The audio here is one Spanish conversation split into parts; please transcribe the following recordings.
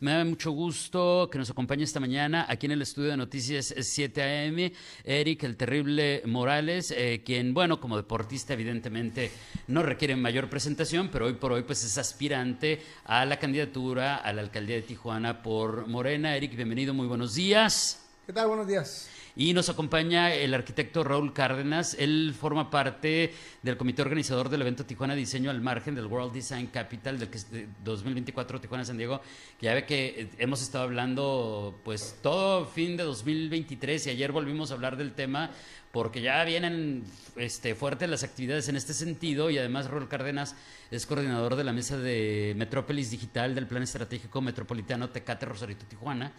Me da mucho gusto que nos acompañe esta mañana aquí en el estudio de Noticias 7 AM, Eric, el terrible Morales, eh, quien, bueno, como deportista evidentemente no requiere mayor presentación, pero hoy por hoy pues es aspirante a la candidatura a la alcaldía de Tijuana por Morena. Eric, bienvenido, muy buenos días. ¿Qué tal? Buenos días. Y nos acompaña el arquitecto Raúl Cárdenas. Él forma parte del comité organizador del evento Tijuana Diseño al Margen del World Design Capital del que es de 2024 Tijuana San Diego. Ya ve que eh, hemos estado hablando pues todo fin de 2023 y ayer volvimos a hablar del tema porque ya vienen este, fuertes las actividades en este sentido y además Raúl Cárdenas es coordinador de la mesa de Metrópolis Digital del Plan Estratégico Metropolitano Tecate Rosarito Tijuana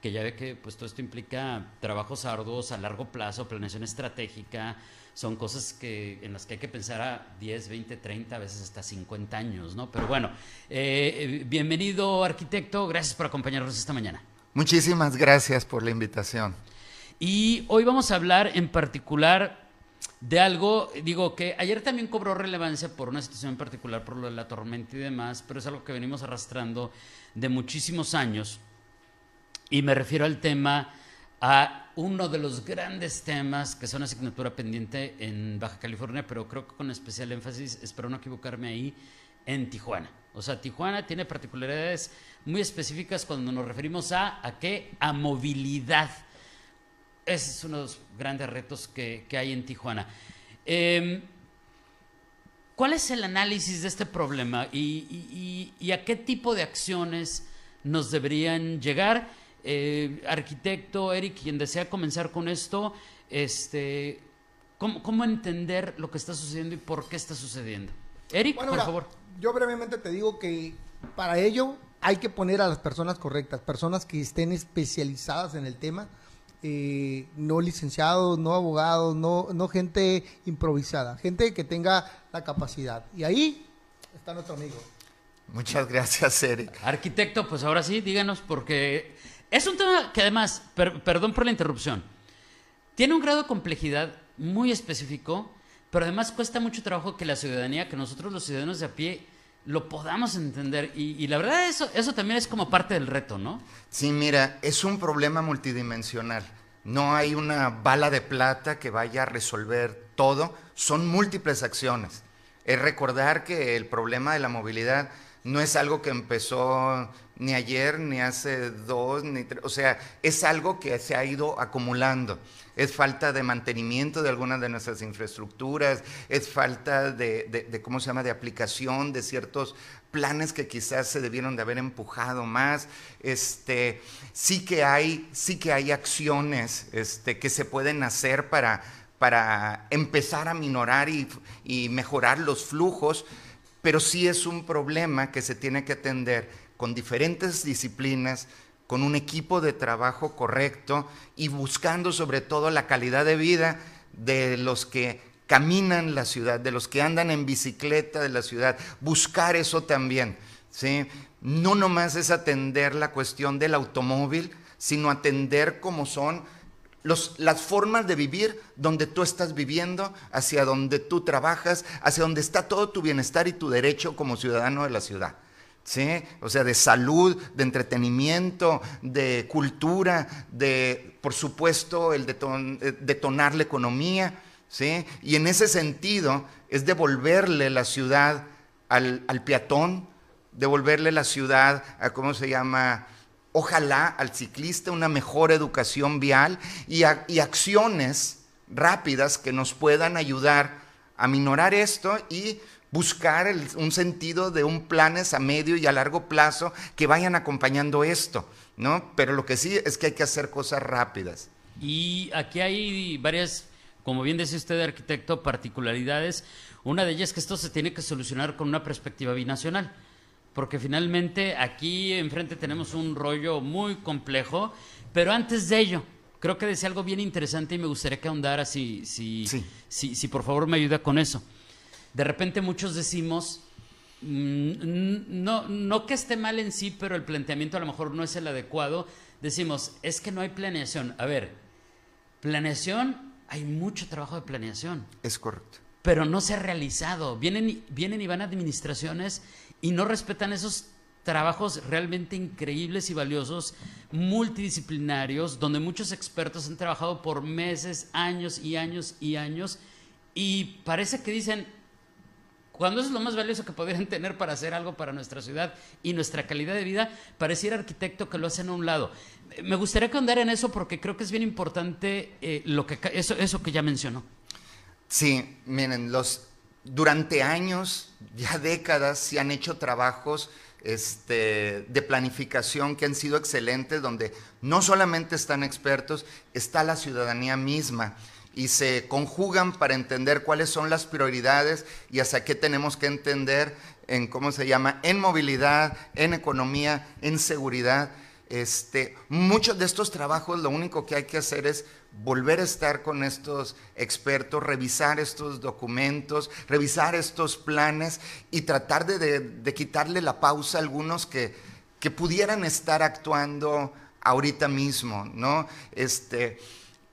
que ya ve que pues todo esto implica trabajos arduos a largo plazo, planeación estratégica, son cosas que, en las que hay que pensar a 10, 20, 30, a veces hasta 50 años, ¿no? Pero bueno, eh, bienvenido arquitecto, gracias por acompañarnos esta mañana. Muchísimas gracias por la invitación. Y hoy vamos a hablar en particular de algo, digo que ayer también cobró relevancia por una situación en particular, por lo de la tormenta y demás, pero es algo que venimos arrastrando de muchísimos años y me refiero al tema, a uno de los grandes temas que son asignatura pendiente en Baja California, pero creo que con especial énfasis, espero no equivocarme ahí, en Tijuana. O sea, Tijuana tiene particularidades muy específicas cuando nos referimos a, ¿a qué? A movilidad. Ese es uno de los grandes retos que, que hay en Tijuana. Eh, ¿Cuál es el análisis de este problema y, y, y, a qué tipo de acciones nos deberían llegar? Eh, arquitecto, Eric, quien desea comenzar con esto, este, ¿cómo, ¿cómo, entender lo que está sucediendo y por qué está sucediendo? Eric, bueno, por mira, favor. Yo brevemente te digo que para ello hay que poner a las personas correctas, personas que estén especializadas en el tema, eh, no licenciados, no abogados, no, no gente improvisada, gente que tenga la capacidad. Y ahí está nuestro amigo. Muchas gracias, Eric. Arquitecto, pues ahora sí, díganos, porque es un tema que además, per, perdón por la interrupción, tiene un grado de complejidad muy específico, pero además cuesta mucho trabajo que la ciudadanía, que nosotros los ciudadanos de a pie, lo podamos entender. Y, y, la verdad eso, eso también es como parte del reto, ¿no? Sí, mira, es un problema multidimensional. No hay una bala de plata que vaya a resolver todo. Son múltiples acciones. Es recordar que el problema de la movilidad no es algo que empezó ni ayer, ni hace dos, ni tres, o sea, es algo que se ha ido acumulando. Es falta de mantenimiento de algunas de nuestras infraestructuras, es falta de, de, ¿cómo se llama?, de aplicación de ciertos planes que quizás se debieron de haber empujado más. Este, sí que hay, sí que hay acciones este, que se pueden hacer para, para empezar a minorar y mejorar los flujos, pero sí es un problema que se tiene que atender con diferentes disciplinas, con un equipo de trabajo correcto y buscando sobre todo la calidad de vida de los que caminan la ciudad, de los que andan en bicicleta de la ciudad, buscar eso también. ¿sí? No nomás es atender la cuestión del automóvil, sino atender cómo son las formas de vivir donde tú estás viviendo, hacia donde tú trabajas, hacia donde está todo tu bienestar y tu derecho como ciudadano de la ciudad. ¿sí? O sea, de salud, de entretenimiento, de cultura, de, por supuesto, el deton detonar la economía, ¿sí? Y en ese sentido es devolverle la ciudad al, al peatón, devolverle la ciudad a, ¿cómo se llama? Ojalá al ciclista una mejor educación vial y, acciones rápidas que nos puedan ayudar a minorar esto y buscar un sentido de un planes a medio y a largo plazo que vayan acompañando esto, ¿no? Pero lo que sí es que hay que hacer cosas rápidas. Y aquí hay varias, como bien decía usted, arquitecto, particularidades. Una de ellas es que esto se tiene que solucionar con una perspectiva binacional, porque finalmente aquí enfrente tenemos un rollo muy complejo, pero antes de ello, creo que decía algo bien interesante y me gustaría que ahondara si, si, sí. si, si por favor me ayuda con eso. De repente muchos decimos mm, no, no que esté mal en sí, pero el planteamiento a lo mejor no es el adecuado. Decimos, es que no hay planeación. A ver, planeación, hay mucho trabajo de planeación. Es correcto. Pero no se ha realizado. Vienen, vienen y van administraciones y no respetan esos trabajos realmente increíbles y valiosos, multidisciplinarios, donde muchos expertos han trabajado por meses, años y años y años, y parece que dicen, cuando eso es lo más valioso que podrían tener para hacer algo para nuestra ciudad y nuestra calidad de vida, pareciera arquitecto que lo hacen a un lado. Me gustaría que andara en eso porque creo que es bien importante eh, lo que, eso, eso que ya mencionó. Sí, miren, los, durante años, ya décadas, se han hecho trabajos este, de planificación que han sido excelentes, donde no solamente están expertos, está la ciudadanía misma y se conjugan para entender cuáles son las prioridades y hasta qué tenemos que entender en cómo se llama, en movilidad, en economía, en seguridad. Este, muchos de estos trabajos lo único que hay que hacer es volver a estar con estos expertos, revisar estos documentos, revisar estos planes y tratar de, quitarle la pausa a algunos que, que, pudieran estar actuando ahorita mismo, ¿no? Este,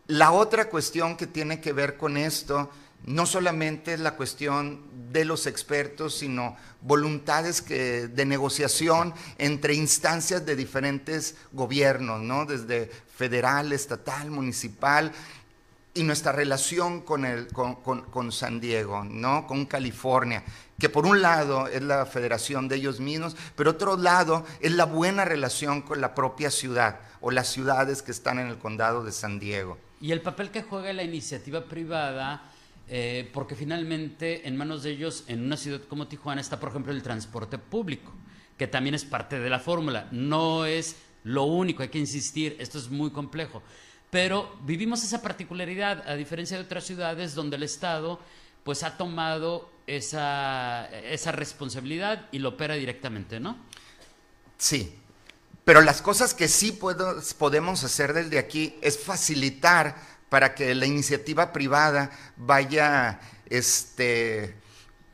la otra cuestión que tiene que ver con esto no solamente es la cuestión de los expertos, sino voluntades de negociación entre instancias de diferentes gobiernos, ¿no? desde federal, estatal, municipal, y nuestra relación con, el, con, San Diego, ¿no? con California, que por un lado es la federación de ellos mismos, pero otro lado es la buena relación con la propia ciudad o las ciudades que están en el condado de San Diego. Y el papel que juega la iniciativa privada eh, porque finalmente en manos de ellos, en una ciudad como Tijuana, está, por ejemplo, el transporte público, que también es parte de la fórmula. No es lo único, hay que insistir, esto es muy complejo. Pero vivimos esa particularidad, a diferencia de otras ciudades donde el Estado pues ha tomado esa, esa responsabilidad y lo opera directamente, ¿no? Sí, pero las cosas que sí podemos hacer desde aquí es facilitar para que la iniciativa privada vaya, este,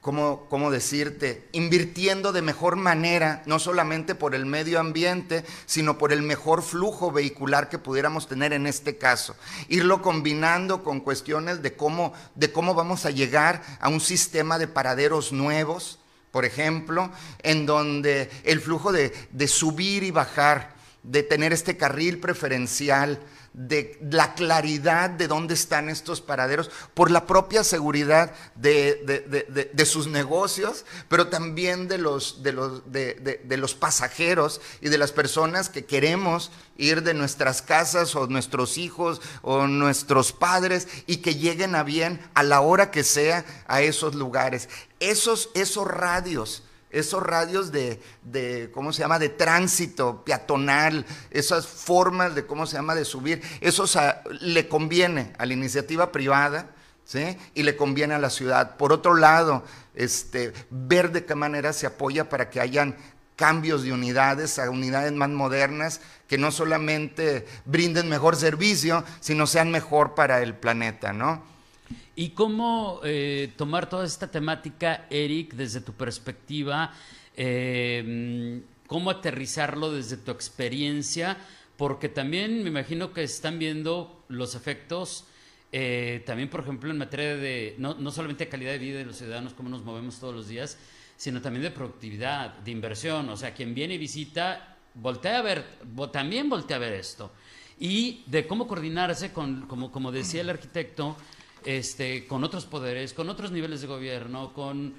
¿cómo, ¿cómo, decirte? Invirtiendo de mejor manera, no solamente por el medio ambiente, sino por el mejor flujo vehicular que pudiéramos tener en este caso. Irlo combinando con cuestiones de cómo, de cómo vamos a llegar a un sistema de paraderos nuevos, por ejemplo, en donde el flujo de, de subir y bajar, de tener este carril preferencial, de la claridad de dónde están estos paraderos, por la propia seguridad de, sus negocios, pero también de los, de, los, de, los pasajeros y de las personas que queremos ir de nuestras casas o nuestros hijos o nuestros padres y que lleguen a bien a la hora que sea a esos lugares. Esos, esos radios esos radios de, ¿cómo se llama?, de tránsito peatonal, esas formas de, ¿cómo se llama?, de subir, eso le conviene a la iniciativa privada, ¿sí? Y le conviene a la ciudad. Por otro lado, este, ver de qué manera se apoya para que hayan cambios de unidades a unidades más modernas que no solamente brinden mejor servicio, sino sean mejor para el planeta, ¿no? ¿Y cómo eh, tomar toda esta temática, Eric, desde tu perspectiva? Eh, ¿Cómo aterrizarlo desde tu experiencia? Porque también me imagino que están viendo los efectos, eh, también por ejemplo en materia de, no, no solamente calidad de vida de los ciudadanos, cómo nos movemos todos los días, sino también de productividad, de inversión. O sea, quien viene y visita, voltea a ver, también voltea a ver esto. Y de cómo coordinarse con, como, como decía el arquitecto, este, con otros poderes, con otros niveles de gobierno, con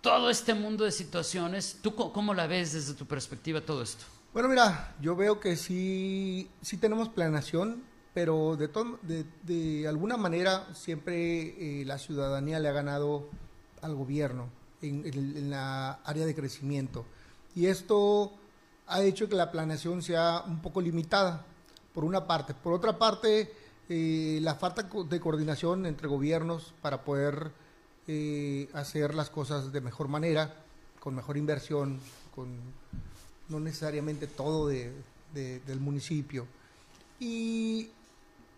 todo este mundo de situaciones. ¿Tú cómo la ves desde tu perspectiva todo esto? Bueno, mira, yo veo que sí, sí tenemos planeación, pero de, de, de alguna manera siempre eh, la ciudadanía le ha ganado al gobierno en, en, la área de crecimiento. Y esto ha hecho que la planeación sea un poco limitada, por una parte. Por otra parte, eh, la falta de coordinación entre gobiernos para poder eh, hacer las cosas de mejor manera, con mejor inversión, con no necesariamente todo de, del municipio. Y,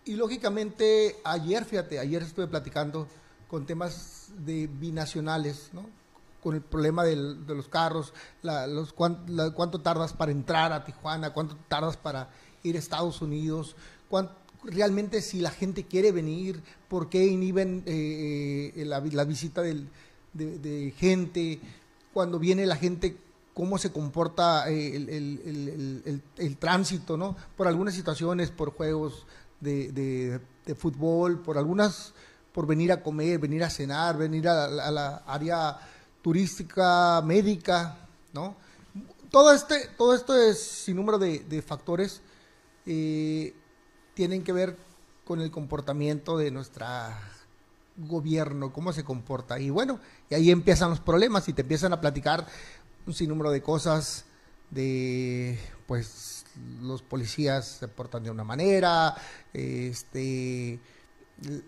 y, lógicamente ayer, fíjate, ayer estuve platicando con temas de binacionales, ¿no? con el problema del- de los carros, la- los, cuán- la- cuánto tardas para entrar a Tijuana, cuánto tardas para ir a Estados Unidos, cuán- realmente si la gente quiere venir, por qué inhiben eh, eh, la, la visita del- de, de gente, cuando viene la gente, cómo se comporta eh, el, el- el- tránsito, ¿no? Por algunas situaciones, por juegos de, de- de fútbol, por algunas, por venir a comer, venir a cenar, venir a, la- área turística, médica, ¿no? Todo este, todo esto es sin número de, de factores eh, tienen que ver con el comportamiento de nuestra gobierno, cómo se comporta. Y bueno, y ahí empiezan los problemas y te empiezan a platicar un sinnúmero de cosas de pues los policías se portan de una manera, este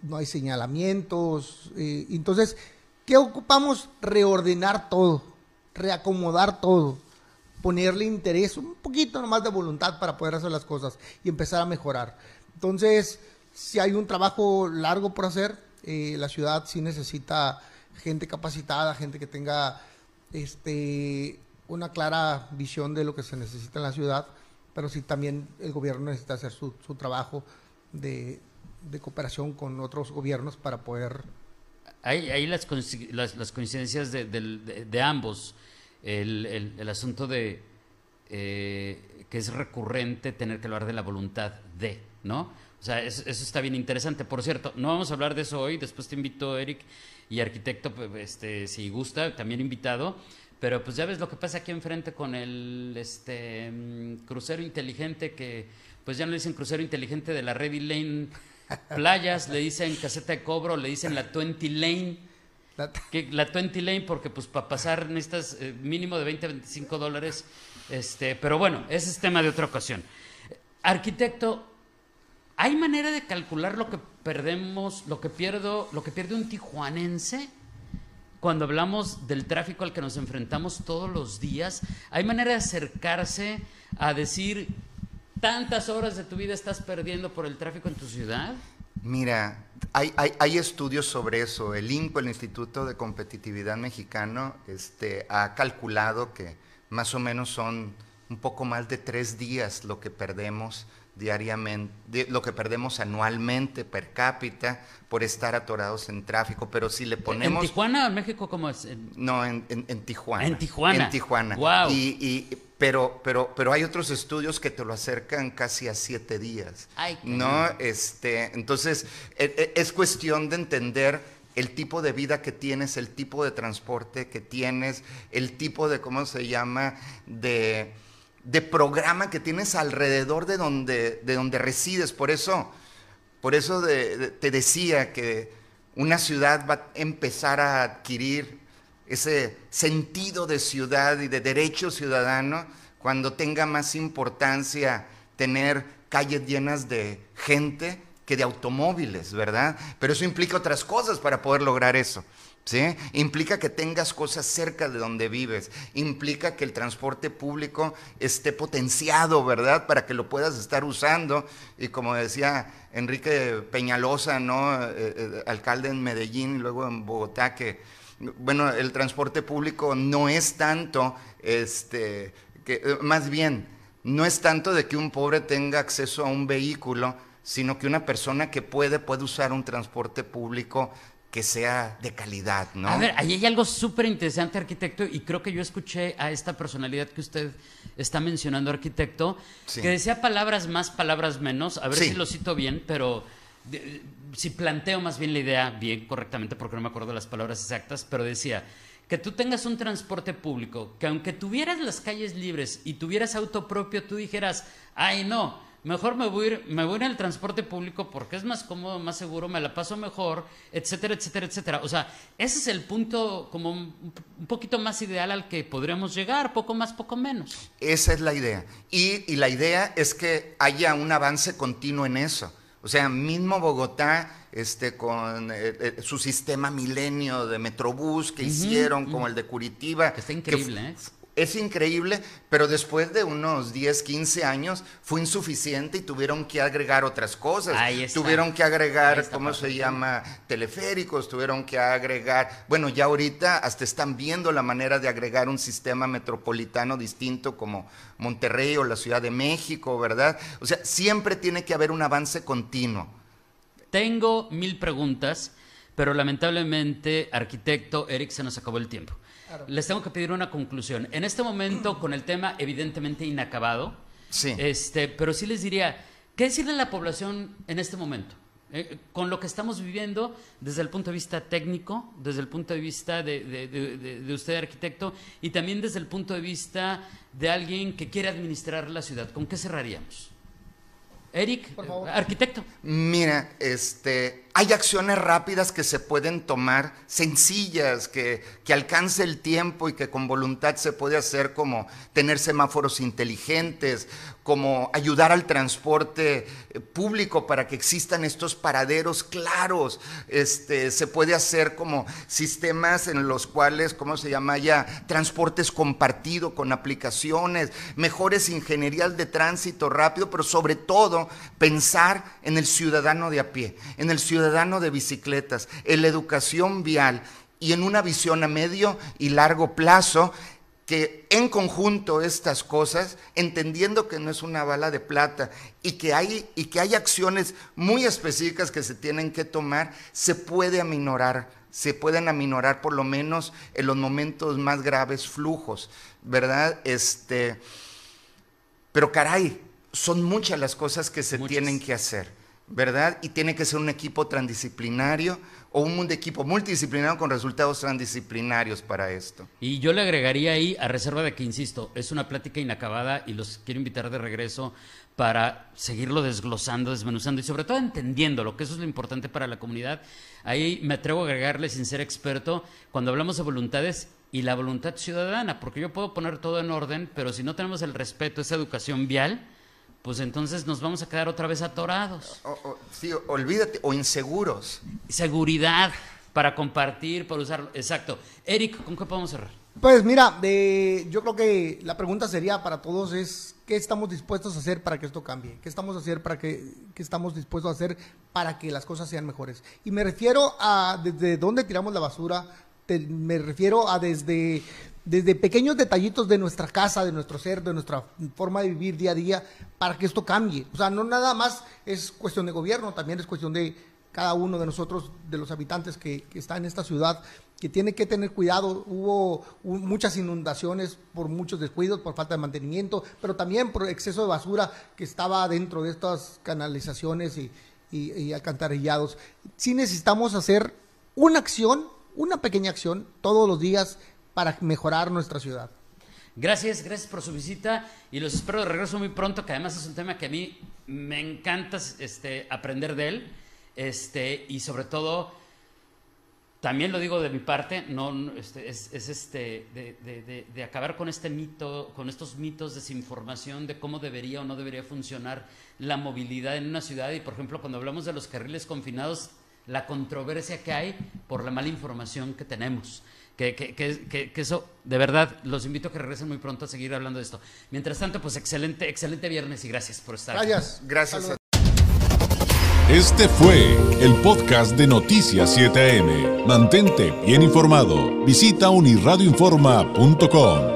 no hay señalamientos, eh, entonces, ¿qué ocupamos? Reordenar todo, reacomodar todo, ponerle interés, un poquito nomás de voluntad para poder hacer las cosas y empezar a mejorar. Entonces, si hay un trabajo largo por hacer, eh, la ciudad sí necesita gente capacitada, gente que tenga este una clara visión de lo que se necesita en la ciudad, pero sí también el gobierno necesita hacer su, su trabajo de, de cooperación con otros gobiernos para poder Hay, hay las, las, las coincidencias de, de- de ambos. El, el- asunto de eh, que es recurrente tener que hablar de la voluntad de, ¿no? O sea, es- eso está bien interesante. Por cierto, no vamos a hablar de eso hoy. Después te invito, Eric, y arquitecto, pues, este, si gusta, también invitado. Pero pues ya ves lo que pasa aquí enfrente con el este mm, crucero inteligente que pues ya no le dicen crucero inteligente de la Ready Lane Playas, le dicen caseta de cobro, le dicen la 20 Lane. La- Que la 20 lane, porque pues para pasar necesitas eh, mínimo de 20 a 25 dólares. Este, pero bueno, ese es tema de otra ocasión. Arquitecto, ¿hay manera de calcular lo que perdemos, lo que pierdo, lo que pierde un tijuanense? Cuando hablamos del tráfico al que nos enfrentamos todos los días, ¿hay manera de acercarse a decir tantas horas de tu vida estás perdiendo por el tráfico en tu ciudad? Mira, hay, hay- hay estudios sobre eso. El INCO, el Instituto de Competitividad Mexicano, este, ha calculado que más o menos son un poco más de tres días lo que perdemos diariamente, de- lo que perdemos anualmente per cápita por estar atorados en tráfico. Pero si le ponemos... ¿En Tijuana o en México cómo es? No, en, en- en Tijuana. En Tijuana. En Tijuana. Guau. Y, y- pero, pero, pero hay otros estudios que te lo acercan casi a siete días. Ay, no, caramba. este, entonces e- e- es cuestión de entender el tipo de vida que tienes, el tipo de transporte que tienes, el tipo de, ¿cómo se llama? De, de programa que tienes alrededor de donde, de donde resides. Por eso, por eso te decía que una ciudad va a empezar a adquirir ese sentido de ciudad y de derecho ciudadano cuando tenga más importancia tener calles llenas de gente que de automóviles, ¿verdad? Pero eso implica otras cosas para poder lograr eso. ¿Sí? Implica que tengas cosas cerca de donde vives, implica que el transporte público esté potenciado, ¿verdad? Para que lo puedas estar usando. Y como decía Enrique Peñalosa, ¿no? Eh, eh, alcalde en Medellín y luego en Bogotá, que, bueno, el transporte público no es tanto, este, que, eh, más bien, no es tanto de que un pobre tenga acceso a un vehículo, sino que una persona que puede, puede usar un transporte público que sea de calidad, ¿no? A ver, ahí hay algo súper interesante, arquitecto, y creo que yo escuché a esta personalidad que usted está mencionando, arquitecto, Sí. que decía palabras más, palabras menos, a ver Sí. si lo cito bien, pero de- si planteo más bien la idea bien correctamente, porque no me acuerdo las palabras exactas, pero decía que tú tengas un transporte público, que aunque tuvieras las calles libres y tuvieras auto propio, tú dijeras, ay no, mejor me voy, a ir, me voy a ir al transporte público porque es más cómodo, más seguro, me la paso mejor, etcétera, etcétera, etcétera. O sea, ese es el punto como un, un poquito más ideal al que podríamos llegar, poco más, poco menos. Esa es la idea. Y, y la idea es que haya un avance continuo en eso. O sea, mismo Bogotá, este, con eh, eh, su sistema milenio de Metrobús que hicieron, como el de Curitiba. Que está increíble, ¿eh? Es increíble, pero después de unos 10, 15 años fue insuficiente y tuvieron que agregar otras cosas. Ahí está. Tuvieron que agregar, está, ¿cómo se llama? Teleféricos, tuvieron que agregar, bueno, ya ahorita hasta están viendo la manera de agregar un sistema metropolitano distinto como Monterrey o la Ciudad de México, ¿verdad? O sea, siempre tiene que haber un avance continuo. Tengo mil preguntas, pero lamentablemente, arquitecto Eric, se nos acabó el tiempo. Claro. Les tengo que pedir una conclusión. En este momento, con el tema evidentemente inacabado, Sí. este, pero sí les diría, ¿qué decirle a la población en este momento? Eh, con lo que estamos viviendo desde el punto de vista técnico, desde el punto de vista de, de- de- de- de usted, arquitecto, y también desde el punto de vista de alguien que quiere administrar la ciudad. ¿Con qué cerraríamos? Eric, Por favor. arquitecto. Mira, este, hay acciones rápidas que se pueden tomar, sencillas, que, que alcance el tiempo y que con voluntad se puede hacer, como tener semáforos inteligentes, como ayudar al transporte eh, público para que existan estos paraderos claros. Este, se puede hacer como sistemas en los cuales, ¿cómo se llama ya? Transportes compartido con aplicaciones, mejores ingenierías de tránsito rápido, pero sobre todo pensar en el ciudadano de a pie, en el ciudadano de bicicletas, en la educación vial y en una visión a medio y largo plazo que en conjunto estas cosas, entendiendo que no es una bala de plata y que hay, y que hay acciones muy específicas que se tienen que tomar, se puede aminorar, se pueden aminorar por lo menos en los momentos más graves flujos, ¿verdad? Este, pero caray, son muchas las cosas que se Muchas. tienen que hacer, ¿verdad? Y tiene que ser un equipo transdisciplinario o un equipo multidisciplinario con resultados transdisciplinarios para esto. Y yo le agregaría ahí, a reserva de que, insisto, es una plática inacabada y los quiero invitar de regreso para seguirlo desglosando, desmenuzando y sobre todo entendiéndolo, que eso es lo importante para la comunidad. Ahí me atrevo a agregarle, sin ser experto, cuando hablamos de voluntades y la voluntad ciudadana, porque yo puedo poner todo en orden, pero si no tenemos el respeto, esa educación vial, pues entonces nos vamos a quedar otra vez atorados. O- o- sí, olvídate, o inseguros. Seguridad para compartir, para usarlo. Exacto. Eric, ¿con qué podemos cerrar? Pues mira, de- yo creo que la pregunta sería para todos es ¿qué estamos dispuestos a hacer para que esto cambie? ¿Qué estamos a hacer para que qué estamos dispuestos a hacer para que las cosas sean mejores? Y me refiero a desde dónde tiramos la basura, te- me refiero a desde desde pequeños detallitos de nuestra casa, de nuestro ser, de nuestra forma de vivir día a día, para que esto cambie. O sea, no nada más es cuestión de gobierno, también es cuestión de cada uno de nosotros, de los habitantes que, que está en esta ciudad, que tiene que tener cuidado. Hubo hu- muchas inundaciones por muchos descuidos, por falta de mantenimiento, pero también por exceso de basura que estaba dentro de estas canalizaciones y, y- y alcantarillados. Sí necesitamos hacer una acción, una pequeña acción, todos los días para mejorar nuestra ciudad. Gracias, gracias por su visita y los espero de regreso muy pronto, que además es un tema que a mí me encanta este, aprender de él este, y sobre todo, también lo digo de mi parte, no, este, es, es este, de, de- de- de acabar con este mito, con estos mitos, desinformación de cómo debería o no debería funcionar la movilidad en una ciudad y, por ejemplo, cuando hablamos de los carriles confinados, la controversia que hay por la mala información que tenemos. Que, que, que, que- que eso, de verdad, los invito a que regresen muy pronto a seguir hablando de esto. Mientras tanto, pues excelente, excelente viernes y gracias por estar aquí. Gracias. Gracias Saludos. a Este fue el podcast de Noticias 7am. Mantente bien informado. Visita unirradioinforma.com.